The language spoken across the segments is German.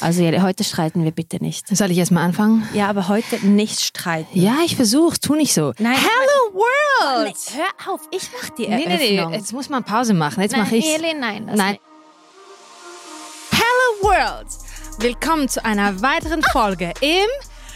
Also Jelle, heute streiten wir bitte nicht. Soll ich erstmal anfangen? Ja, aber heute nicht streiten. Ja, ich versuche, tu nicht so. Nein, Hello World! Nee, hör auf, ich mach die Nee, nee, Eröffnung. nee, jetzt muss man Pause machen. Jetzt mache ich. Nein. Das Nein. Hello World! Willkommen zu einer weiteren Folge im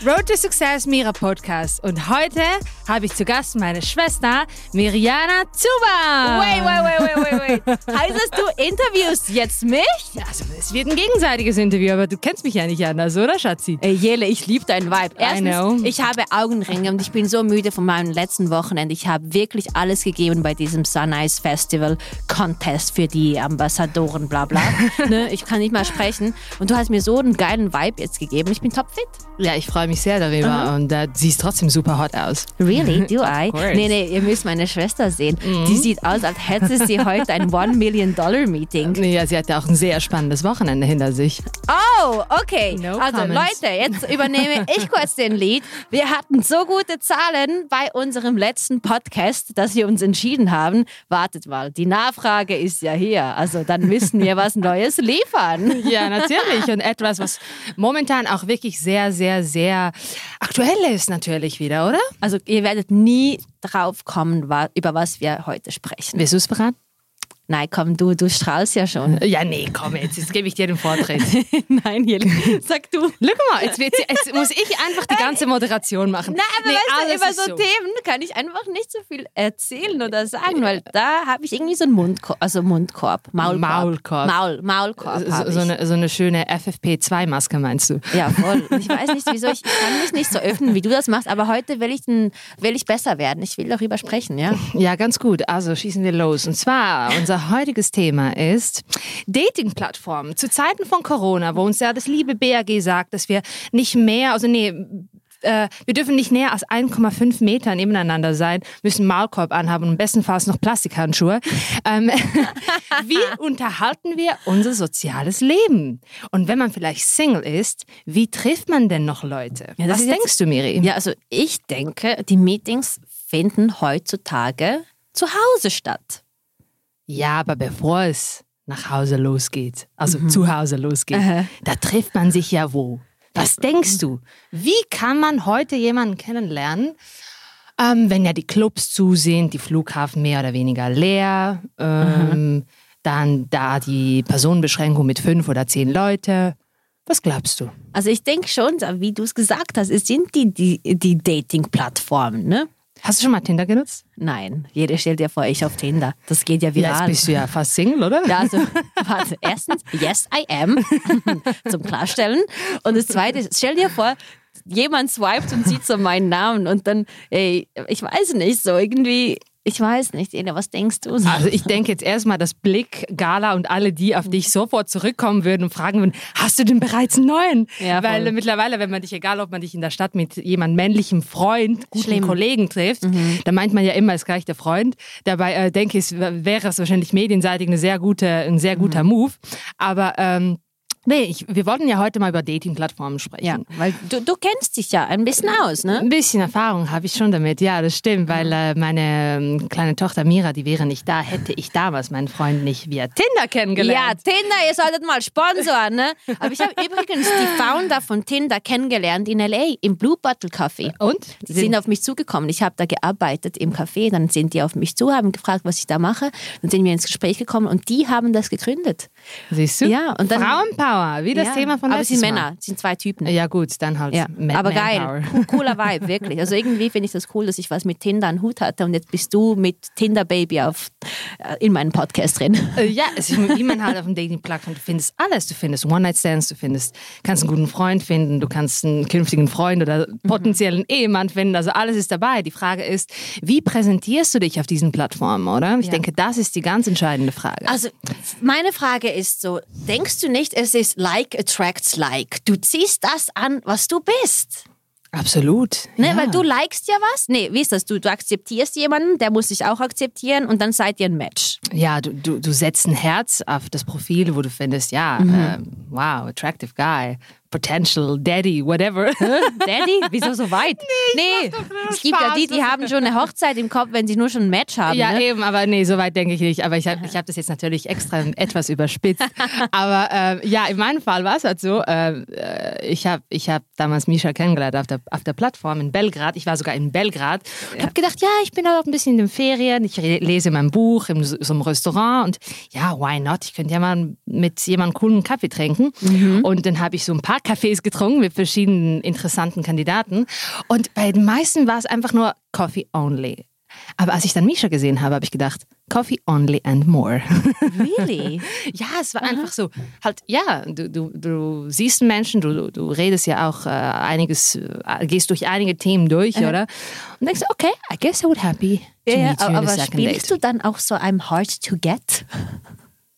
Road to Success Mira Podcast. Und heute habe ich zu Gast meine Schwester Miriana Zuba. Wait, wait, wait, wait, wait, wait. Heißt das, du interviewst jetzt mich? Ja, also es wird ein gegenseitiges Interview, aber du kennst mich ja nicht anders, oder Schatzi? Ey, Jelle, ich liebe deinen Vibe. Erstens, ich habe Augenringe und ich bin so müde von meinem letzten Wochenende. Ich habe wirklich alles gegeben bei diesem Sunrise Festival Contest für die Ambassadoren, bla bla. ne? Ich kann nicht mal sprechen. Und du hast mir so einen geilen Vibe jetzt gegeben. Ich bin topfit. Ja, ich freue mich sehr darüber und äh, siehst trotzdem super hot aus. Really? Do I? Nee, nee, ihr müsst meine Schwester sehen. Die sieht aus, als hätte sie heute ein One-Million-Dollar-Meeting. Ja, sie hatte auch ein sehr spannendes Wochenende hinter sich. Oh, okay. No also comments. Leute, jetzt übernehme ich kurz den Lead. Wir hatten so gute Zahlen bei unserem letzten Podcast, dass wir uns entschieden haben, wartet mal, die Nachfrage ist ja hier. Also dann müssen wir was Neues liefern. Ja, natürlich. Und etwas, was momentan auch wirklich sehr, sehr, sehr aktuell ist, natürlich wieder, oder? Also ihr werdet nie drauf kommen, über was wir heute sprechen. Willst du es beraten? Nein, komm, du, du strahlst ja schon. Ja, nee, komm jetzt, jetzt gebe ich dir den Vortritt. Nein, Jeli, sag du. Look mal, jetzt, sie- jetzt muss ich einfach die ganze Moderation machen. Na, aber Nee, weißt du, über ist so, Themen kann ich einfach nicht so viel erzählen oder sagen, weil da habe ich irgendwie so einen Mundkorb, also Mundkorb, Maulkorb. Maulkorb. Maul, Maulkorb So, so, eine, so eine schöne FFP2-Maske meinst du? Ja, voll. Ich weiß nicht, wieso ich, ich kann mich nicht so öffnen, wie du das machst, aber heute will ich, den, will ich besser werden. Ich will darüber sprechen, ja? Ja, ganz gut. Also schießen wir los. Und zwar, unser heutiges Thema ist Dating-Plattformen. Zu Zeiten von Corona, wo uns ja das liebe BAG sagt, dass wir nicht mehr, also nee, äh, wir dürfen nicht näher als 1,5 Meter nebeneinander sein, müssen Maulkorb anhaben und bestenfalls noch Plastikhandschuhe. Ähm, wie unterhalten wir unser soziales Leben? Und wenn man vielleicht Single ist, wie trifft man denn noch Leute? Ja, das Was ist jetzt- denkst du, Miri? Ja, also ich denke, die Meetings finden heutzutage zu Hause statt. Ja, aber bevor es nach Hause losgeht, also zu Hause losgeht, Aha. da trifft man sich ja wo? Was denkst du? Wie kann man heute jemanden kennenlernen, ähm, wenn ja die Clubs zu sind, die Flughafen mehr oder weniger leer, ähm, dann da die Personenbeschränkung mit fünf oder zehn Leute? Was glaubst du? Also ich denke schon, wie du es gesagt hast, es sind die, die, die Dating-Plattformen, ne? Hast du schon mal Tinder genutzt? Nein, jeder stellt dir vor, ich auf Tinder. Das geht ja viral. jetzt bist du ja fast Single, oder? Ja, also, warte, erstens, yes, I am, zum Klarstellen. Und das zweite, stell dir vor, jemand swiped und sieht so meinen Namen und dann, ey, ich weiß nicht, so irgendwie, ich weiß nicht, Ena, was denkst du? So? Also ich denke jetzt erstmal, dass Blick, Gala und alle, die auf dich sofort zurückkommen würden und fragen würden, hast du denn bereits einen neuen? Ja. Weil mittlerweile, wenn man dich, egal ob man dich in der Stadt mit jemandem männlichem Freund, guten Schlimm. Mhm. Kollegen trifft, dann meint man ja immer, es ist gleich der Freund. Dabei äh, denke ich, wäre es wahrscheinlich medienseitig eine sehr gute, ein sehr guter Mhm. Move. Aber ähm, nee, ich, wir wollten ja heute mal über Dating-Plattformen sprechen. ja, weil du, du kennst dich ja ein bisschen aus, ne? Ein bisschen Erfahrung habe ich schon damit, ja, das stimmt, weil äh, meine ähm, kleine Tochter Mira, die wäre nicht da, hätte ich damals meinen Freund nicht via Tinder Ja, kennengelernt. Tinder, ihr solltet mal sponsoren, ne? Aber ich habe übrigens die Founder von Tinder kennengelernt in L.A. im Blue Bottle Café. Und? Die sind auf mich zugekommen. Ich habe da gearbeitet im Café. Dann sind die auf mich zu, haben gefragt, was ich da mache. Dann sind wir ins Gespräch gekommen und die haben das gegründet. Siehst du? Ja, und dann- Frauenpower, wie das ja. Thema von Aber es sind. Männer, es sind zwei Typen. Ja gut, dann halt Ja, Ma- aber Manpower. geil. Co- Cooler Vibe, wirklich. Also irgendwie finde ich das cool, dass ich was mit Tinder an Hut hatte und jetzt bist du mit Tinder Baby auf, äh, in meinem Podcast drin. Äh, Ja, es ist wie man halt auf dem Dating-Plattform, du findest alles. Du findest One-Night-Stands, du findest, kannst einen guten Freund finden, du kannst einen künftigen Freund oder potenziellen Ehemann finden. Also alles ist dabei. Die Frage ist, wie präsentierst du dich auf diesen Plattformen, oder? Ich Ja. denke, das ist die ganz entscheidende Frage. Also, meine Frage ist so: Denkst du nicht, es ist like attracts like? Du ziehst das an, was du bist. Absolut. Ne? ja. Weil du likest ja was. Nee, wie ist das? Du, du akzeptierst jemanden, der muss dich auch akzeptieren und dann seid ihr ein Match. Ja, du, du, du setzt ein Herz auf das Profil, wo du findest, ja, Mhm. äh, wow, attractive guy. Potential daddy, whatever. Daddy? Wieso so weit? Nee, es gibt ja die, die haben schon eine Hochzeit im Kopf, wenn sie nur schon ein Match haben. Ja, ne? eben, aber nee, so weit denke ich nicht. Aber ich habe ich hab das jetzt natürlich extra etwas überspitzt. aber äh, ja, in meinem Fall war es halt so, äh, ich habe ich hab damals Misha kennengelernt auf der, auf der Plattform in Belgrad. Ich war sogar in Belgrad. Ich habe gedacht, ja, ich bin auch ein bisschen in den Ferien. Ich lese mein Buch in so einem Restaurant und ja, why not? Ich könnte ja mal mit jemandem coolen Kaffee trinken. Und dann habe ich so ein paar Kaffees getrunken mit verschiedenen interessanten Kandidaten. Und bei den meisten war es einfach nur Coffee only. Aber als ich dann Misha gesehen habe, habe ich gedacht, Coffee only and more. Really? ja, es war einfach so, halt, ja, du, du, du siehst Menschen, du, du- redest ja auch äh, einiges, äh, gehst durch einige Themen durch, oder? Und denkst, okay, I guess I would happy to Ja, ja, meet you in aber a second spielst date. du dann auch so I'm hard to get?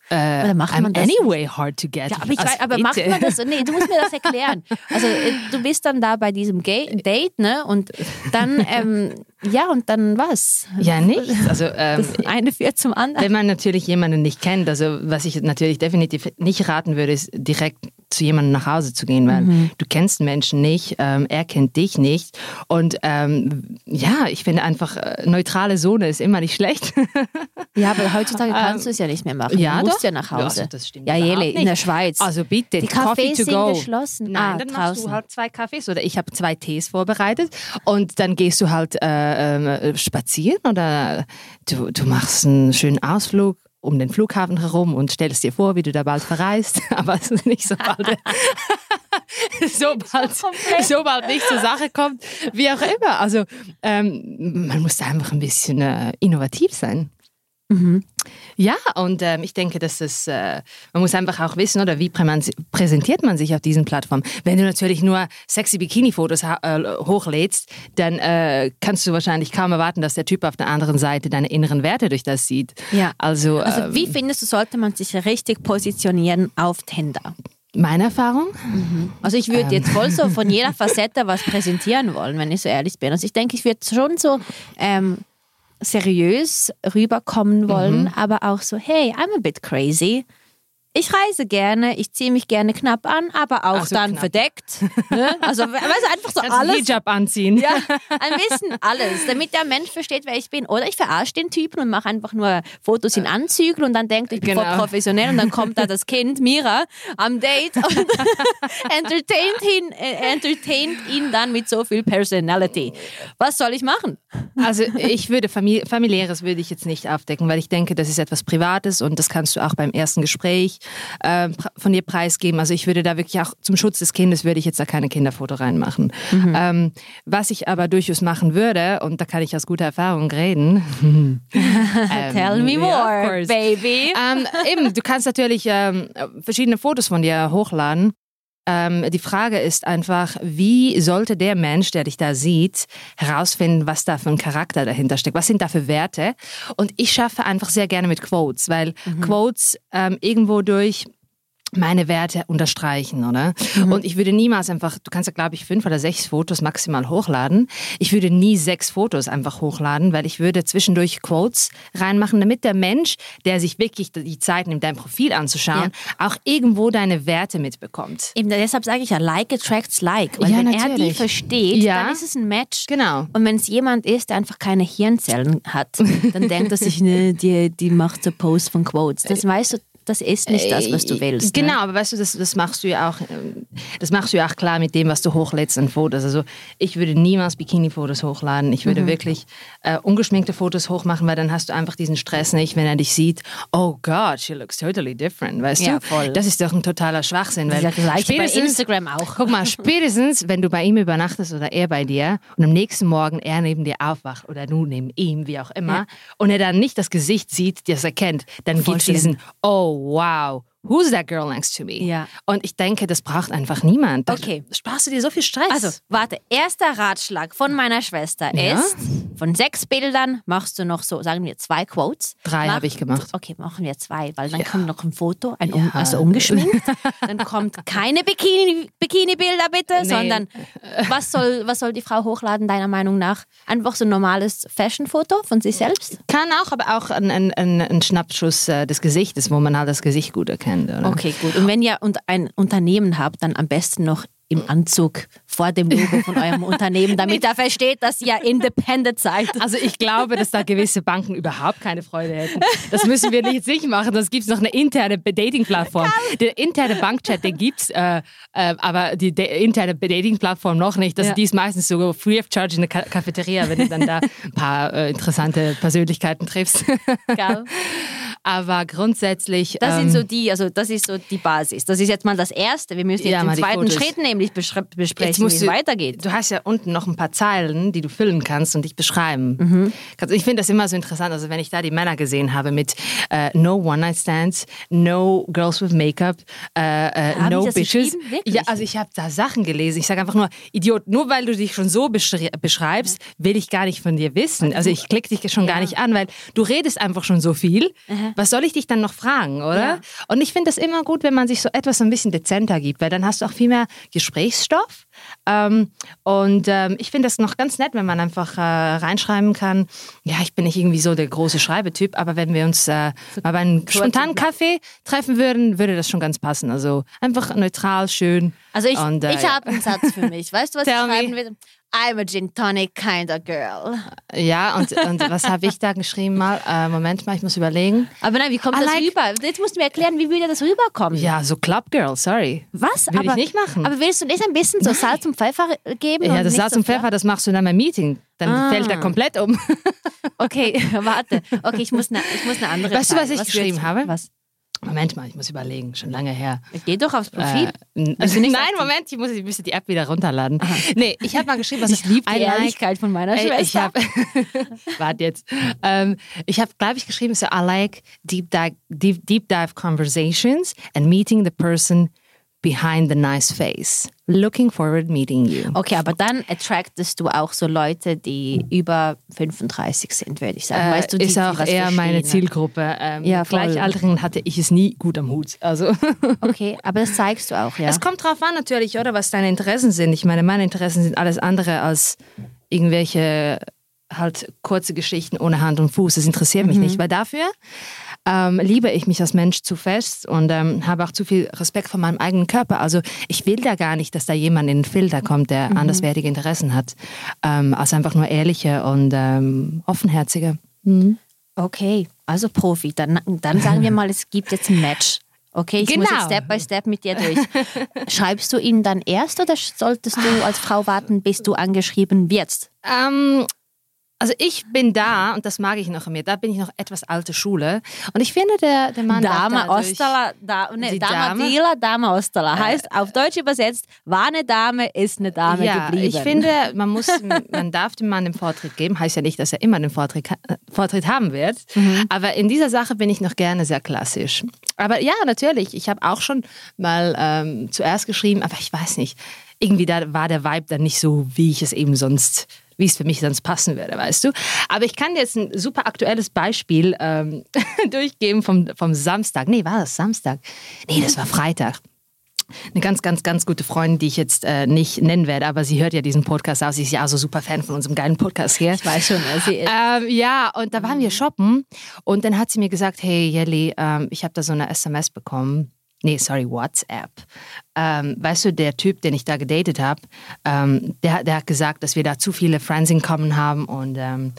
Äh, Oder macht I'm man das anyway hard to get. Ja, aber, ich weiß, aber macht man das? Nee, du musst mir das erklären. Also äh, du bist dann da bei diesem Ga Date, ne? Und dann, ähm, ja, und dann was? Ja, nicht. Also, ähm, Das eine führt zum anderen. wenn man natürlich jemanden nicht kennt, also was ich natürlich definitiv nicht raten würde, ist direkt zu jemandem nach Hause zu gehen, weil du kennst den Menschen nicht, ähm, er kennt dich nicht und ähm, ja, ich finde einfach äh, neutrale Zone ist immer nicht schlecht. Ja, aber heutzutage kannst du es ja nicht mehr machen. ja, du musst doch. ja nach Hause. Ja, das stimmt ja, Jele, in der Schweiz. Also bitte, Die Coffee Cafés to sind go. geschlossen. Nein, Ah, dann machst draußen. du halt zwei Kaffees oder ich habe zwei Tees vorbereitet und dann gehst du halt äh, äh, spazieren oder du, du machst einen schönen Ausflug um den Flughafen herum und stellst dir vor, wie du da bald verreist, aber es ist nicht so bald. sobald, sobald nicht zur Sache kommt, wie auch immer. Also ähm, man muss da einfach ein bisschen äh, innovativ sein. Ja, und ähm, ich denke, dass es, äh, man muss einfach auch wissen, oder wie prä- präsentiert man sich auf diesen Plattformen. Wenn du natürlich nur sexy Bikini-Fotos äh, hochlädst, dann äh, kannst du wahrscheinlich kaum erwarten, dass der Typ auf der anderen Seite deine inneren Werte durch das sieht. Ja. Also, Also ähm, wie findest du, sollte man sich richtig positionieren auf Tinder? meine Erfahrung? Also ich würde Ähm. jetzt voll so von jeder Facette was präsentieren wollen, wenn ich so ehrlich bin. Also ich denke, ich würde schon so ähm, seriös rüberkommen wollen, Mhm. aber auch so, hey, I'm a bit crazy. Ich reise gerne, ich ziehe mich gerne knapp an, aber auch Ach so, dann knapp. verdeckt. Ne? Also weißt du, einfach so Kannst alles. Hijab anziehen. Ja, ein bisschen alles, damit der Mensch versteht, wer ich bin. Oder ich verarsche den Typen und mache einfach nur Fotos in Anzügen und dann denkt, ich bin voll Genau. professionell und dann kommt da das Kind, Mira, am Date und entertaint ihn, äh, entertaint ihn dann mit so viel Personality. Was soll ich machen? Also ich würde famili familiäres würde ich jetzt nicht aufdecken, weil ich denke, das ist etwas Privates und das kannst du auch beim ersten Gespräch pr- von dir preisgeben. Also ich würde da wirklich auch zum Schutz des Kindes würde ich jetzt da keine Kinderfoto reinmachen. Ähm, was ich aber durchaus machen würde und da kann ich aus guter Erfahrung reden. ähm, Tell me more, course. baby. Ähm, eben, du kannst natürlich ähm, verschiedene Fotos von dir hochladen. Ähm, die Frage ist einfach, wie sollte der Mensch, der dich da sieht, herausfinden, was da für ein Charakter dahinter steckt? Was sind da für Werte? Und ich schaffe einfach sehr gerne mit Quotes, weil Quotes ähm, irgendwo durch meine Werte unterstreichen, oder? Und ich würde niemals einfach, du kannst ja, glaube ich, fünf oder sechs Fotos maximal hochladen. Ich würde nie sechs Fotos einfach hochladen, weil ich würde zwischendurch Quotes reinmachen, damit der Mensch, der sich wirklich die Zeit nimmt, dein Profil anzuschauen, auch irgendwo deine Werte mitbekommt. Eben deshalb sage ich ja, like attracts like. Weil Ja, wenn er die natürlich. versteht, Ja. dann ist es ein Match. Genau. Und wenn es jemand ist, der einfach keine Hirnzellen hat, dann denkt er sich, ne, die, die macht so Post von Quotes. Das weißt du, das ist nicht das, was du willst. Genau, Ne? aber weißt du, das, das machst du ja auch, ähm, das machst du ja auch klar mit dem, was du hochlädst an Fotos. Also ich würde niemals Bikini-Fotos hochladen. Ich Mhm. würde wirklich äh, ungeschminkte Fotos hochmachen, weil dann hast du einfach diesen Stress nicht, wenn er dich sieht. Oh God, she looks totally different, weißt Ja, du? voll. Das ist doch ein totaler Schwachsinn. Das Weil ist ja gleich bei spätestens- Instagram auch. Guck mal, spätestens, wenn du bei ihm übernachtest oder er bei dir und am nächsten Morgen er neben dir aufwacht oder du neben ihm, wie auch immer, Ja. und er dann nicht das Gesicht sieht, das er kennt, dann gibt es diesen, oh wow, who's that girl next to me? Ja. Und ich denke, das braucht einfach niemand. Da Okay. sparst du dir so viel Stress. Also, warte, erster Ratschlag von meiner Schwester Ja? ist, von sechs Bildern machst du noch so, sagen wir, zwei Quotes. Drei habe ich gemacht. Okay, machen wir zwei, weil dann kommt noch ein Foto, ein un, also ungeschminkt. dann kommt keine Bikini- Bikini-Bilder bitte, Nee. sondern was soll, was soll die Frau hochladen, deiner Meinung nach? Einfach so ein normales Fashion-Foto von sich selbst? Kann auch, aber auch ein, ein, ein, ein Schnappschuss äh, des Gesichtes, wo man halt das Gesicht gut erkennt. Oder? Okay, gut. Und wenn ihr ein Unternehmen habt, dann am besten noch im Anzug vor dem Logo von eurem Unternehmen, damit er versteht, dass ihr independent seid. Also ich glaube, dass da gewisse Banken überhaupt keine Freude hätten. Das müssen wir jetzt nicht machen. Das gibt es noch eine interne Dating-Plattform. Der interne Bankchat, den gibt es, äh, äh, aber die interne Dating-Plattform noch nicht. Also ja. die ist meistens so free of charge in der Cafeteria, wenn du dann da ein paar äh, interessante Persönlichkeiten triffst. Geil. Aber grundsätzlich. Das ähm, sind so die, also das ist so die Basis. Das ist jetzt mal das Erste. Wir müssen jetzt ja, den zweiten Schritt nämlich besprechen, wie es weitergeht. Du hast ja unten noch ein paar Zeilen, die du füllen kannst und dich beschreiben. Mhm. Ich finde das immer so interessant. Also wenn ich da die Männer gesehen habe mit uh, No One-Night-Stands, No Girls with Makeup, uh, uh, No Bitches. Ja, also ich habe da Sachen gelesen. Ich sage einfach nur, Idiot, nur weil du dich schon so beschreibst, will ich gar nicht von dir wissen. Also ich klicke dich schon ja. gar nicht an, weil du redest einfach schon so viel. Mhm was soll ich dich dann noch fragen, oder? Ja. Und ich finde das immer gut, wenn man sich so etwas so ein bisschen dezenter gibt, weil dann hast du auch viel mehr Gesprächsstoff. Ähm, und ähm, ich finde das noch ganz nett, wenn man einfach äh, reinschreiben kann, ja, ich bin nicht irgendwie so der große Schreibetyp, aber wenn wir uns äh, mal bei einem spontanen Kaffee treffen würden, würde das schon ganz passen. Also einfach neutral, schön. Also ich, äh, ich habe einen Satz für mich. Weißt du, was ich schreiben will? I'm a gin tonic kind of girl. Ja, und, und was habe ich da geschrieben mal? Äh, Moment mal, ich muss überlegen. Aber nein, wie kommt I das like rüber? Jetzt musst du mir erklären, wie würde das rüberkommen? Ja, so Club Girl, sorry. Was? Aber, ich nicht machen. Aber willst du nicht ein bisschen so Salz und Pfeffer geben? Ja, das Salz so und Pfeffer, das machst du in einem Meeting. Dann ah. fällt er komplett um. okay, warte. Okay, ich muss eine, ich muss eine andere Weißt Frage. du, was ich was geschrieben habe? Was? Moment mal, ich muss überlegen, schon lange her. Geh doch aufs Profil. Äh, also nein, Moment, ich muss ich müsste die App wieder runterladen. Aha. Nee, ich habe mal geschrieben, was ich liebe die Ehrlichkeit like, von meiner Schwester. Ich habe Warte jetzt. Ähm, ich habe glaube ich geschrieben, so I like deep dive, deep, deep dive conversations and meeting the person behind the nice face. Looking forward meeting you. Okay, aber dann attractest du auch so Leute, die über 35 sind, würde ich sagen. Äh, weißt du, die, ist auch die eher meine Zielgruppe. Ähm, ja, Gleichaltrigen hatte ich es nie gut am Hut. Also. Okay, aber das zeigst du auch, ja. Es kommt drauf an natürlich, oder, was deine Interessen sind. Ich meine, meine Interessen sind alles andere als irgendwelche halt kurze Geschichten ohne Hand und Fuß. Das interessiert mich mhm. nicht, weil dafür ähm, liebe ich mich als Mensch zu fest und ähm, habe auch zu viel Respekt vor meinem eigenen Körper. Also ich will da gar nicht, dass da jemand in den Filter kommt, der mhm. anderswertige Interessen hat, ähm, als einfach nur ehrliche und ähm, offenherzige. Mhm. Okay, also Profi. Dann, dann sagen wir mal, es gibt jetzt ein Match. Okay, ich genau. muss jetzt Step by Step mit dir durch. Schreibst du ihn dann erst oder solltest du als Frau warten, bis du angeschrieben wirst? Ähm, also ich bin da, und das mag ich noch an mir, da bin ich noch etwas alte Schule. Und ich finde, der, der Mann Dame Ostala, da, nee, Dame, Dame Dila, Dame Ostala. Äh, heißt auf Deutsch übersetzt, war eine Dame, ist eine Dame ja, geblieben. Ich finde, man muss, man darf dem Mann den Vortritt geben. Heißt ja nicht, dass er immer den Vortritt, Vortritt haben wird. Mhm. Aber in dieser Sache bin ich noch gerne sehr klassisch. Aber ja, natürlich, ich habe auch schon mal ähm, zuerst geschrieben, aber ich weiß nicht, irgendwie da war der Vibe dann nicht so, wie ich es eben sonst wie es für mich sonst passen würde, weißt du. Aber ich kann dir jetzt ein super aktuelles Beispiel ähm, durchgeben vom, vom Samstag. Nee, war das Samstag? Nee, das war Freitag eine ganz, ganz, ganz gute Freundin, die ich jetzt äh, nicht nennen werde, aber sie hört ja diesen Podcast aus. Sie ist ja auch so super Fan von unserem geilen Podcast hier. Ich weiß schon, wer sie ist. Ähm, ja, und da waren wir shoppen und dann hat sie mir gesagt, hey Jelly, ähm, ich habe da so eine SMS bekommen. Nee, sorry, WhatsApp ähm, weißt du, der Typ, den ich da gedatet habe, ähm, der, der hat gesagt, dass wir da zu viele Friends in Common haben und ähm,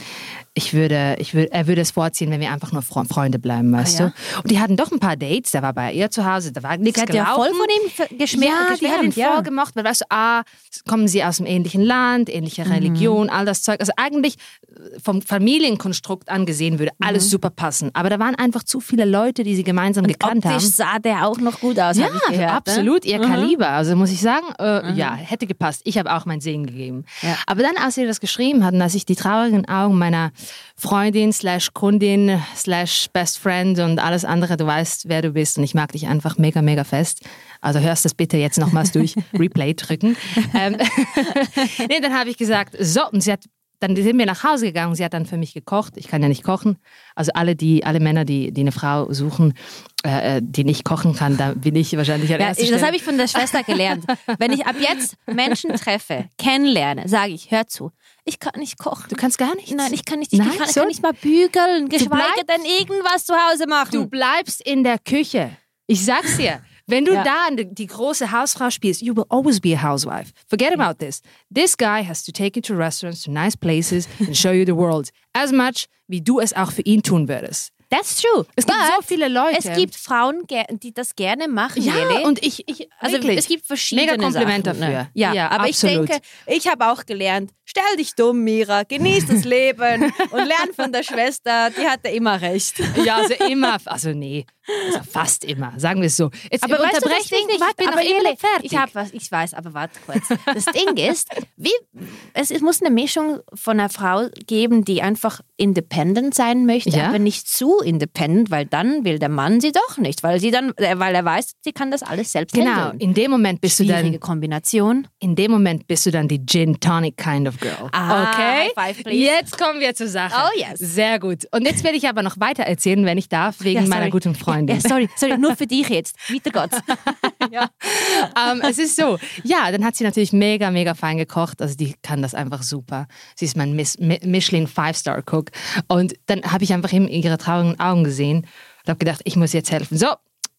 ich würde, ich würde, er würde es vorziehen, wenn wir einfach nur Freunde bleiben, weißt ah, ja? du. Und die hatten doch ein paar Dates, der war bei ihr zu Hause, da war nichts gelaufen. Ja voll von ihm geschmerzt. Ja, die hat ihn ja. vorgemacht, weil weißt du, ah, kommen sie aus einem ähnlichen Land, ähnliche mhm. Religion, all das Zeug. Also eigentlich äh, vom Familienkonstrukt angesehen würde alles mhm. super passen. Aber da waren einfach zu viele Leute, die sie gemeinsam und gekannt optisch haben. sah der auch noch gut aus, ja, ich gehört. Ne? absolut. Ne? Ihr Kaliber. Also muss ich sagen, äh, mhm. ja, hätte gepasst. Ich habe auch mein Segen gegeben. Ja. Aber dann, als sie das geschrieben hatten, als ich die traurigen Augen meiner Freundin slash Kundin slash Best Friend und alles andere, du weißt, wer du bist und ich mag dich einfach mega, mega fest. Also hörst das bitte jetzt nochmals durch, Replay drücken. ähm, nee, dann habe ich gesagt, so, und sie hat dann sind wir nach Hause gegangen. Sie hat dann für mich gekocht. Ich kann ja nicht kochen. Also alle, die, alle Männer, die, die eine Frau suchen, äh, äh die nicht kochen kann, da bin ich wahrscheinlich an ja, Das habe ich von der Schwester gelernt. Wenn ich ab jetzt Menschen treffe, kennenlerne, sage ich, hör zu. Ich kann nicht kochen. Du kannst gar nicht? Nein, ich kann nicht. Ich, Nein, kann, ich kann nicht mal bügeln, geschweige denn irgendwas zu Hause machen. Du bleibst in der Küche. Ich sag's dir. Wenn du Ja. da die, große Hausfrau spielst, you will always be a housewife. Forget about this. This guy has to take you to restaurants, to nice places and show you the world. As much, wie du es auch für ihn tun würdest. That's true. Es gibt But so viele Leute. Es gibt Frauen, die das gerne machen. ja, Lili. und ich, ich Also wirklich. es gibt verschiedene Mega Kompliment Sachen, dafür. Ne? Ja, Ja, aber absolut. ich denke, ich habe auch gelernt, stell dich dumm, Mira, genieß das Leben und lern von der Schwester, die hatte immer recht. Ja, also immer, also nee, also fast immer, sagen wir es so. Jetzt Aber weißt du, das Ding, nicht, warte, ich bin aber nicht fertig. Ich habe was, ich weiß, aber warte kurz. Das Ding ist, wie, es, es muss eine Mischung von einer Frau geben, die einfach independent sein möchte, Ja. aber nicht zu independent, weil dann will der Mann sie doch nicht, weil sie dann, äh, weil er weiß, sie kann das alles selbst Genau, handeln. in dem Moment bist du Schwierige dann, Kombination. in dem Moment bist du dann die Gin Tonic kind of girl. Ah, okay? five. Jetzt kommen wir zur Sache. Oh, yes. Sehr gut. Und jetzt werde ich aber noch weiter erzählen, wenn ich darf, wegen Ja, meiner guten Freundin. Ja, sorry, sorry, nur für dich jetzt. Bitte Gott. ja. ähm, es ist so, ja, dann hat sie natürlich mega, mega fein gekocht. Also die kann das einfach super. Sie ist mein Miss, Mi- Michelin Five-Star-Cook. Und dann habe ich einfach in ihre traurigen Augen gesehen und habe gedacht, ich muss jetzt helfen. So,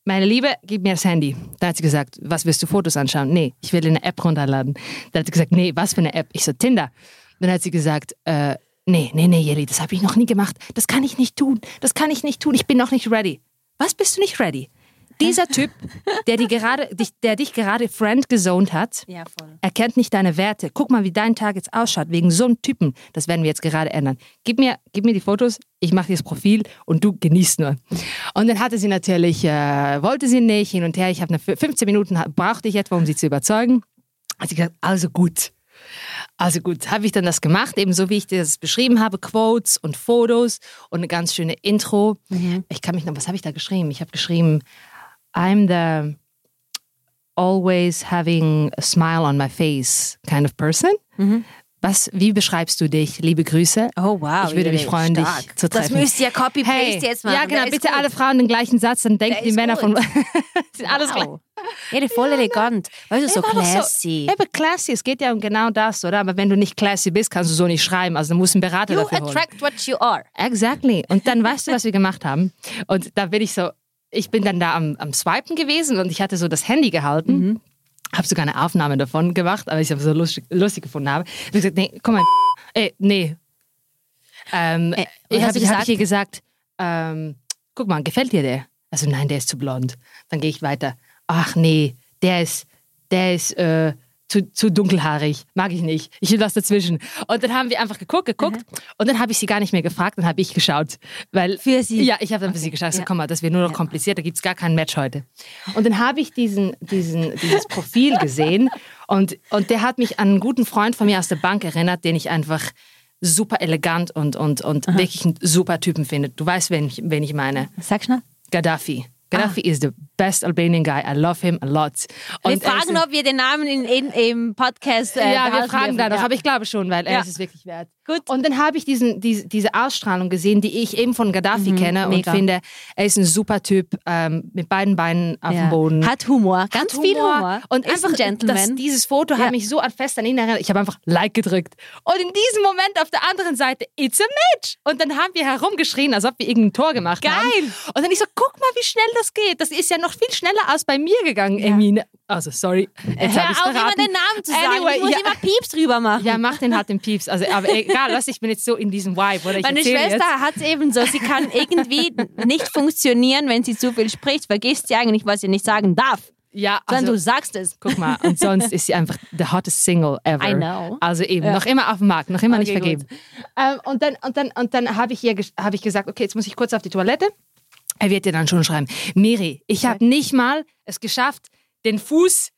meine Liebe, gib mir das Handy. Dann hat sie gesagt, was willst du Fotos anschauen? Nee, ich will eine App runterladen. Dann hat sie gesagt, nee, was für eine App? Ich so, Tinder. Dann hat sie gesagt, äh, nee, nee, nee, Jelly, das habe ich noch nie gemacht. Das kann ich nicht tun. Das kann ich nicht tun. Ich bin noch nicht ready. Was bist du nicht ready? Dieser Typ, der, die gerade, dich, der dich gerade friend gezoned hat, ja, voll. er kennt nicht deine Werte. Guck mal, wie dein Tag jetzt ausschaut, wegen so einem Typen. Das werden wir jetzt gerade ändern. Gib mir, gib mir die Fotos, ich mache dir das Profil und du genießt nur. Und dann hatte sie natürlich, äh, wollte sie nicht, hin und her. Ich habe eine 15 Minuten brauchte ich etwa, um sie zu überzeugen. Hat sie gesagt, also gut. Also gut, habe ich dann das gemacht, eben so wie ich dir das beschrieben habe, Quotes und Fotos und eine ganz schöne Intro. Ich kann mich noch, was habe ich da geschrieben? Ich habe geschrieben, I'm the always having a smile on my face kind of person. Was, wie beschreibst du dich? Liebe Grüße. Oh wow. Ich würde mich freuen, stark. dich zu treffen. Das müsst ihr copy-paste Hey, jetzt machen. ja, genau. Bitte gut. alle Frauen den gleichen Satz, dann denken die Männer gut. von. sind alles gleich. Wow. Ja, die voll elegant. Weißt du, so Einfach so- classy. Eben classy, es geht ja um genau das, oder? Aber wenn du nicht classy bist, kannst du so nicht schreiben. Also du musst einen Berater You dafür holen. attract what you are. Exactly. Und dann weißt du, was wir gemacht haben? Und da bin ich so, ich bin dann da am, am Swipen gewesen und ich hatte so das Handy gehalten. Mhm. Habe sogar eine Aufnahme davon gemacht, aber ich habe so lustig, lustig gefunden habe. Ich habe gesagt, nee, komm mal, ey, nee. Ähm, Äh, ich habe hab gesagt? ihr gesagt, ähm, guck mal, gefällt dir der? Also nein, der ist zu blond. Dann gehe ich weiter. Ach nee, der ist, der ist äh, zu, zu dunkelhaarig. Mag ich nicht. Ich will was dazwischen. Und dann haben wir einfach geguckt, geguckt. Und dann habe ich sie gar nicht mehr gefragt, dann habe ich geschaut. Weil, Für sie? Ja, ich habe dann für sie geschaut. So, Ja. komm mal, das wird nur noch kompliziert, da gibt es gar kein Match heute. Und dann habe ich diesen, diesen, dieses Profil gesehen und, und der hat mich an einen guten Freund von mir aus der Bank erinnert, den ich einfach super elegant und, und, und wirklich einen super Typen finde. Du weißt, wen ich, wen ich meine. Sag schnell. Gaddafi. Gaddafi is the best Albanian guy. I love him a lot. Wir Und er fragen, ist, ob wir den Namen in, in, im Podcast äh, ja, wir fragen da noch, Ja. aber ich glaube schon, weil er Ja. ist es wirklich wert. Gut. Und dann habe ich diesen, diese, diese Ausstrahlung gesehen, die ich eben von Gaddafi kenne und Mhm, mega. finde, er ist ein super Typ ähm, mit beiden Beinen auf Ja. dem Boden. Hat Humor, ganz Hat viel Humor. Und ist einfach, ein Gentleman. Das, dieses Foto Ja. hat mich so an fest an ihn erinnert. Ich habe einfach Like gedrückt. Und in diesem Moment auf der anderen Seite, it's a match. Und dann haben wir herumgeschrien, als ob wir irgendein Tor gemacht haben. Geil. Und dann ich so, guck mal, wie schnell das geht. Das ist ja noch viel schneller als bei mir gegangen, Emine. Also, sorry. Jetzt Hör auf, immer den Namen zu sagen. Anyway, ich muss ja. immer Pieps drüber machen. Ja, mach den halt den Pieps. Also, aber egal, was, ich bin jetzt so in diesem Vibe, oder? Ich Meine Schwester hat es eben so. Sie kann irgendwie nicht funktionieren, wenn sie zu viel spricht. Vergisst sie eigentlich, was sie nicht sagen darf. Ja, Sondern also, du sagst es. guck mal, und sonst ist sie einfach the hottest Single ever. I know. Also eben, noch immer auf dem Markt, noch immer nicht Okay, vergeben. Ähm, und dann, und dann, und dann habe ich, ihr hab ich gesagt, okay, jetzt muss ich kurz auf die Toilette. Er wird dir dann schon schreiben, Miri, ich habe nicht mal es geschafft, den Fuß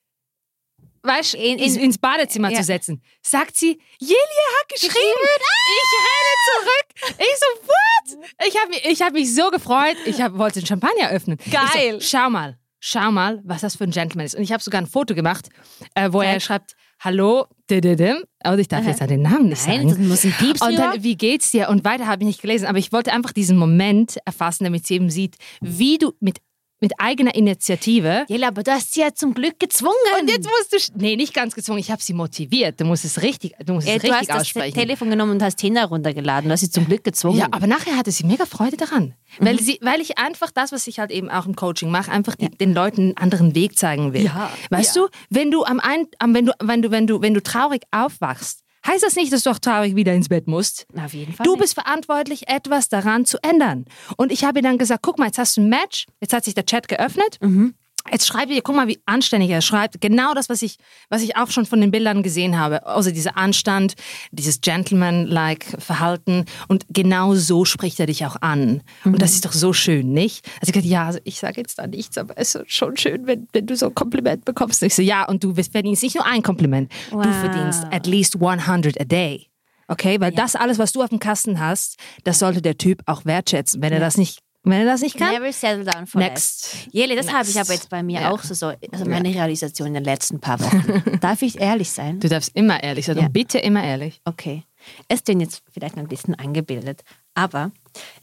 weißt, In- in, in- ins Badezimmer Ja. zu setzen. Sagt sie, Jelia hat geschrieben. Ich renne zurück. Ich so, what? Ich habe mich, ich hab mich so gefreut. Ich hab, wollte den Champagner öffnen. Geil. So, schau mal, schau mal, was das für ein Gentleman ist. Und ich habe sogar ein Foto gemacht, äh, wo er schreibt, hallo, dididim. Und ich darf jetzt den Namen nicht Nein, sagen. muss ein Pieps Und dann, wie geht's dir? Und weiter habe ich nicht gelesen, aber ich wollte einfach diesen Moment erfassen, damit sie eben sieht, wie du mit mit eigener Initiative. Jelle, aber du hast sie ja zum Glück gezwungen. Und jetzt musst du, nee, nicht ganz gezwungen, ich habe sie motiviert. Du musst es richtig, du musst Äh, es du hast richtig das aussprechen. Telefon genommen und hast Tinder runtergeladen. Du hast sie zum Glück gezwungen. Ja, aber nachher hatte sie mega Freude daran. Weil, Mhm. sie, weil ich einfach das, was ich halt eben auch im Coaching mache, einfach die, den Leuten einen anderen Weg zeigen will. Ja, Weißt ja. du, wenn du am ein, am, wenn du, wenn du, wenn du, wenn du traurig aufwachst, heißt das nicht, dass du auch traurig wieder ins Bett musst. Na, auf jeden Fall. Du nicht. bist verantwortlich, etwas daran zu ändern. Und ich habe ihr dann gesagt, guck mal, jetzt hast du ein Match, jetzt hat sich der Chat geöffnet. Mhm. Jetzt schreibt ihr, guck mal, wie anständig er schreibt. Genau das, was ich, was ich auch schon von den Bildern gesehen habe. Also dieser Anstand, dieses Gentleman-like Verhalten. Und genau so spricht er dich auch an. Und das ist doch so schön, nicht? Also ich gesagt, ja, ich sage jetzt da nichts, aber es ist schon schön, wenn, wenn du so ein Kompliment bekommst. Ich so, ja, und du verdienst nicht nur ein Kompliment. Du Wow. verdienst at least 100 a day. Okay, weil das alles, was du auf dem Kasten hast, das sollte der Typ auch wertschätzen. Wenn er das nicht, wenn er das nicht kann, Never settle down for Next. less. Jelle, das habe ich aber jetzt bei mir Ja. auch so, so also meine Realisation in den letzten paar Wochen. Darf ich ehrlich sein? du darfst immer ehrlich sein. Ja. Und bitte immer ehrlich. Okay. Es klingt jetzt vielleicht ein bisschen eingebildet, aber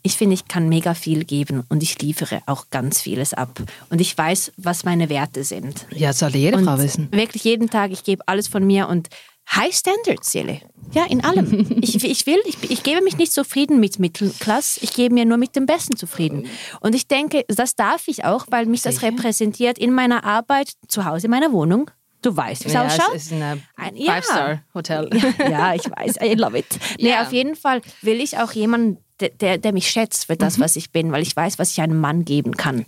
ich finde, ich kann mega viel geben und ich liefere auch ganz vieles ab. Und ich weiß, was meine Werte sind. Ja, das sollte jede Und Frau wissen. Wirklich jeden Tag, ich gebe alles von mir und High Standards, Seele. Ja, in allem. ich, ich will, ich, ich gebe mich nicht zufrieden mit Mittelklasse, ich gebe mir nur mit dem Besten zufrieden. Und ich denke, das darf ich auch, weil mich das repräsentiert in meiner Arbeit, zu Hause, in meiner Wohnung. Du weißt, wie es Ja, ausschaut. es ist ein Ein- ja. Five-Star-Hotel. Ja, ich weiß, I love it. Nee, Ja. auf jeden Fall will ich auch jemanden, der, der, mich schätzt für Mhm. das, was ich bin, weil ich weiß, was ich einem Mann geben kann.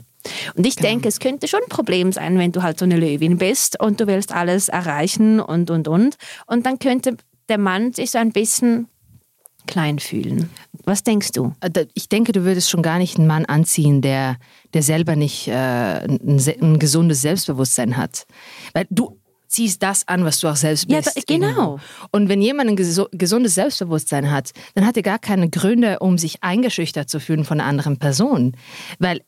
Und ich Genau. denke, es könnte schon ein Problem sein, wenn du halt so eine Löwin bist und du willst alles erreichen und, und, und. Und dann könnte der Mann sich so ein bisschen klein fühlen. Was denkst du? Äh, Ich denke, du würdest schon gar nicht einen Mann anziehen, der, der selber nicht äh, ein, ein gesundes Selbstbewusstsein hat. Weil du ziehst das an, was du auch selbst Ja, bist. da- genau. Und wenn jemand ein gesu- gesundes Selbstbewusstsein hat, dann hat er gar keine Gründe, um sich eingeschüchtert zu fühlen von einer anderen Person. Weil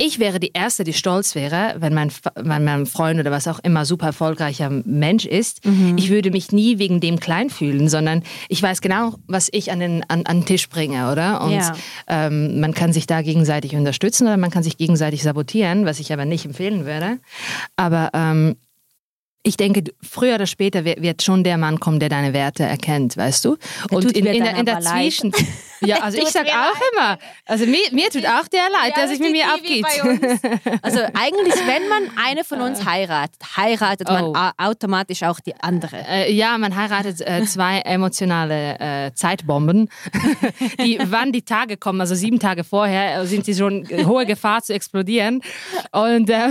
ich wäre die Erste, die stolz wäre, wenn mein, wenn mein Freund oder was auch immer super erfolgreicher Mensch ist. Mhm. Ich würde mich nie wegen dem klein fühlen, sondern ich weiß genau, was ich an den, an, an den Tisch bringe, oder? Und Ja. ähm, man kann sich da gegenseitig unterstützen oder man kann sich gegenseitig sabotieren, was ich aber nicht empfehlen würde. Aber ähm, ich denke, früher oder später wird, schon der Mann kommen, der deine Werte erkennt, weißt du? Und in, mir in, der, in der. Zwischen... Ja, also ich sag mir auch immer, also mir, mir tut auch der leid, der sich mit mir abgeht. Also eigentlich, wenn man eine von uns heiratet, heiratet man Oh. au- automatisch auch die andere. Äh, ja, man heiratet äh, zwei emotionale äh, Zeitbomben, die, wann die Tage kommen, also sieben Tage vorher, äh, sind sie schon in hohe Gefahr zu explodieren. Und äh,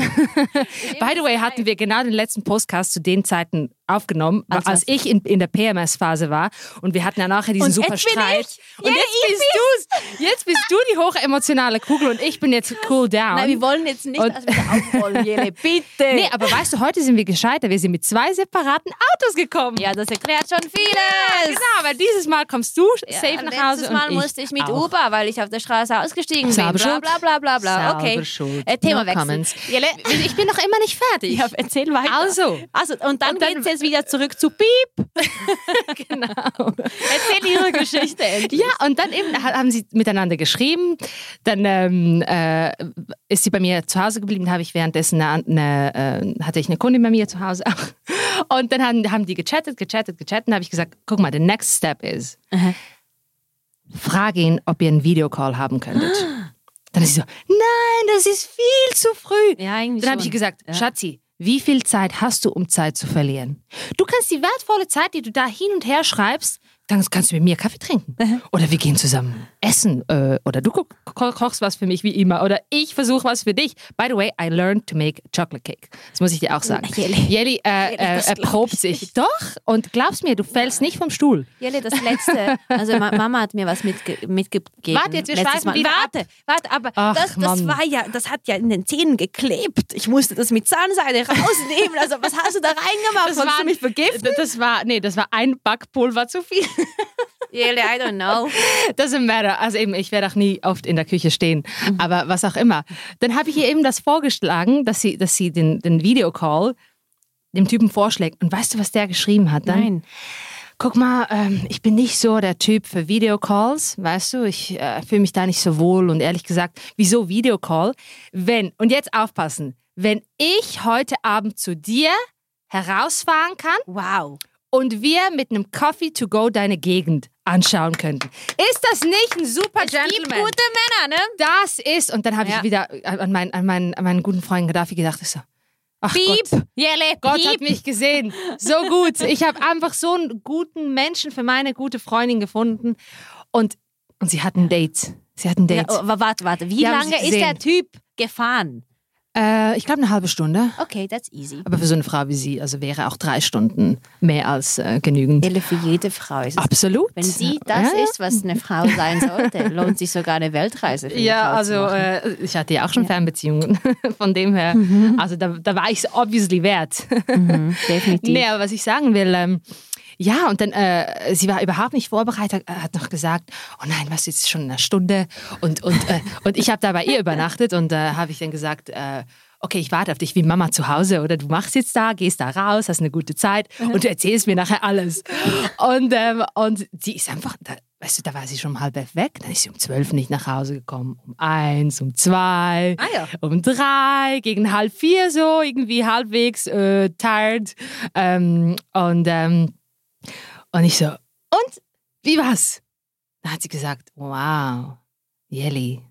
by the way, hatten wir genau den letzten Podcast zu den Zeiten aufgenommen, Als als, ich in, in der PMS-Phase war. Und wir hatten ja nachher diesen Und super Streit. Und Ja, jetzt bist, du's. jetzt bist du die hochemotionale Kugel und ich bin jetzt cool down. Nein, wir wollen jetzt nicht, Und- dass wir aufrollen, Jele, bitte. Nee, aber weißt du, heute sind wir gescheitert. Wir sind mit zwei separaten Autos gekommen. ja, das erklärt schon vieles. Genau, weil dieses Mal kommst du safe nach Hause Letztes Mal und musste ich mit auch. Uber, weil ich auf der Straße ausgestiegen Selber bin. Bla bla bla bla bla. Okay. Äh, Thema No wechseln. Jele, Ich bin noch immer nicht fertig. ja, erzähl weiter. Also. also und dann, Und dann- geht's jetzt wieder zurück zu Piep. genau. Erzähl ihre Geschichte endlich. Ja, und dann eben ha- haben sie miteinander geschrieben. Dann ähm, äh, ist sie bei mir zu Hause geblieben. Habe ich währenddessen eine, eine, äh, hatte ich eine Kundin bei mir zu Hause. Und dann haben, haben die gechattet, gechattet, gechattet. Und dann habe ich gesagt, guck mal, the next step is, Aha. frage ihn, ob ihr einen Videocall haben könntet. Dann ist sie so, nein, das ist viel zu früh. Ja, Dann habe ich gesagt, Ja. Schatzi, wie viel Zeit hast du, um Zeit zu verlieren? Du kannst die wertvolle Zeit, die du da hin und her schreibst, dann kannst du mit mir Kaffee trinken. Oder wir gehen zusammen essen. Äh, oder du ko ko kochst was für mich, wie immer. Oder ich versuche was für dich. By the way, I learned to make chocolate cake. Das muss ich dir auch sagen. Jelly. Jelly äh, Jelly, äh, das erprobt ich sich. Doch. Und glaubst mir, du fällst nicht vom Stuhl. Jelle, das letzte, also Ma- Mama hat mir was mitge mitgegeben. Warte, jetzt, wir schweifen Mal. wieder Warte, warte, aber Ach, das, das war ja, das hat ja in den Zähnen geklebt. Ich musste das mit Zahnseide rausnehmen. Also was hast du da reingemacht? Wolltest du mich vergiften? Das war, nee, das war ein Backpulver zu viel. Jelle, I don't know. Doesn't matter. Also eben, ich werde auch nie oft in der Küche stehen. Mhm. Aber was auch immer. Dann habe ich ihr eben das vorgeschlagen, dass sie, dass sie den, den Videocall dem Typen vorschlägt. Und weißt du, was der geschrieben hat dann? Nein. guck mal, ähm, ich bin nicht so der Typ für Videocalls, weißt du, ich äh, fühle mich da nicht so wohl und ehrlich gesagt, wieso Videocall? Wenn, und jetzt aufpassen, wenn ich heute Abend zu dir herausfahren kann Wow. Und wir mit einem Coffee to go deine Gegend anschauen könnten. Ist das nicht ein super Es gibt Gentleman? gute Männer, ne? Das ist, und dann habe Ja. ich wieder an meinen, an, meinen, an meinen guten Freund Gaddafi gedacht, ich so, ach Piep. Gott, Jelle, Gott piep. hat mich gesehen. So gut. Ich habe einfach so einen guten Menschen für meine gute Freundin gefunden. Und, und sie hat ein Date. Sie hat ein Ja, Date. oh, warte, warte. Wie haben lange ist der. Typ gefahren? Äh, ich glaube eine halbe Stunde. Okay, that's easy. Aber für so eine Frau wie sie, also wäre auch drei Stunden mehr als äh, genügend. Jelle, für jede Frau ist es. Absolut. Wenn sie das ja, ist, was eine Frau sein sollte, lohnt sich sogar eine Weltreise für eine Ja, also äh, ich hatte ja auch schon Fernbeziehungen. Von dem her, also da, da war ich es obviously wert. Mhm, definitiv. Nee, aber was ich sagen will, ähm, ja, und dann, äh, sie war überhaupt nicht vorbereitet, äh, hat noch gesagt, oh nein, was ist schon eine Stunde? Und, und, äh, und ich habe da bei ihr übernachtet und äh, habe ich dann gesagt, äh, okay, ich warte auf dich wie Mama zu Hause oder du machst jetzt da, gehst da raus, hast eine gute Zeit und du erzählst mir nachher alles. Und, ähm, und sie ist einfach, da, weißt du, da war sie schon um halb weg, dann ist sie um zwölf nicht nach Hause gekommen, um eins, um zwei, Ah ja. um drei, gegen halb vier so, irgendwie halbwegs äh, tired. Ähm, und, ähm, und ich so, und wie war's? Da hat sie gesagt, wow, Jelly,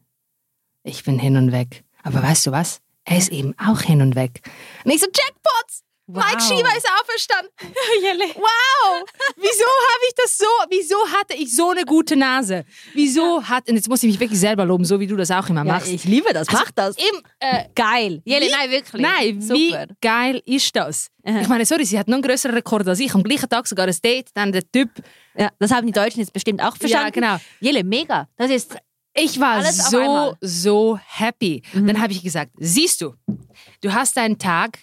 ich bin hin und weg. Aber weißt du was? Er ist eben auch hin und weg. Und ich so, Jackpots! Mike Wow. Schieber ist auferstanden. Wow! Wieso habe ich das so? Wieso hatte ich so eine gute Nase? Wieso hat, und jetzt muss ich mich wirklich selber loben, so wie du das auch immer Ja, machst. ich liebe das. Mach das. Im, äh, Geil. Jelle, Wie- nein, wirklich. Nein, Super. wie geil ist das? Ich meine, sorry, sie hat noch einen größeren Rekord als ich. Am gleichen Tag sogar ein Date, dann der Typ. Ja, das haben die Deutschen jetzt bestimmt auch verstanden. genau. Jelle, mega. Das ist Ich war so, so happy. Dann habe ich gesagt, siehst du, du hast deinen Tag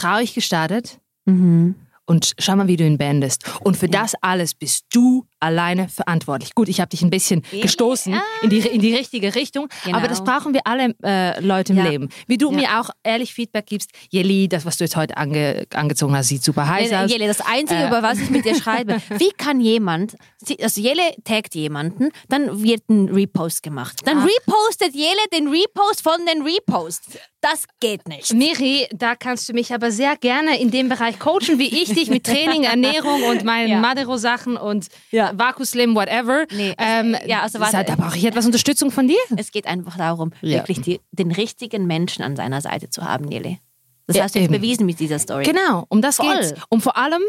traurig gestartet und schau mal, wie du ihn beendest. Und für das alles bist du alleine verantwortlich. Gut, ich habe dich ein bisschen gestoßen in, die, in die richtige Richtung, Genau. aber das brauchen wir alle äh, Leute im Ja. Leben. Wie du Ja. mir auch ehrlich Feedback gibst, Jelly, das, was du jetzt heute ange, angezogen hast, sieht super heiß aus. Jelle, das Einzige, Äh. über was ich mit dir schreibe, wie kann jemand, also Jelle taggt jemanden, dann wird ein Repost gemacht. Dann Ah. repostet Jelle den Repost von den Reposts. Das geht nicht. Miri, da kannst du mich aber sehr gerne in dem Bereich coachen, wie ich dich mit Training, Ernährung und meinen Ja. Madero-Sachen und Ja. Vakuuslim, whatever. Nee, also, ja, also warte. da brauche ich etwas Unterstützung von dir. Es geht einfach darum, Ja. wirklich die, den richtigen Menschen an seiner Seite zu haben, Jelle. Das Ja, hast du jetzt eben. bewiesen mit dieser Story. Genau, um das Voll. geht's. Um vor allem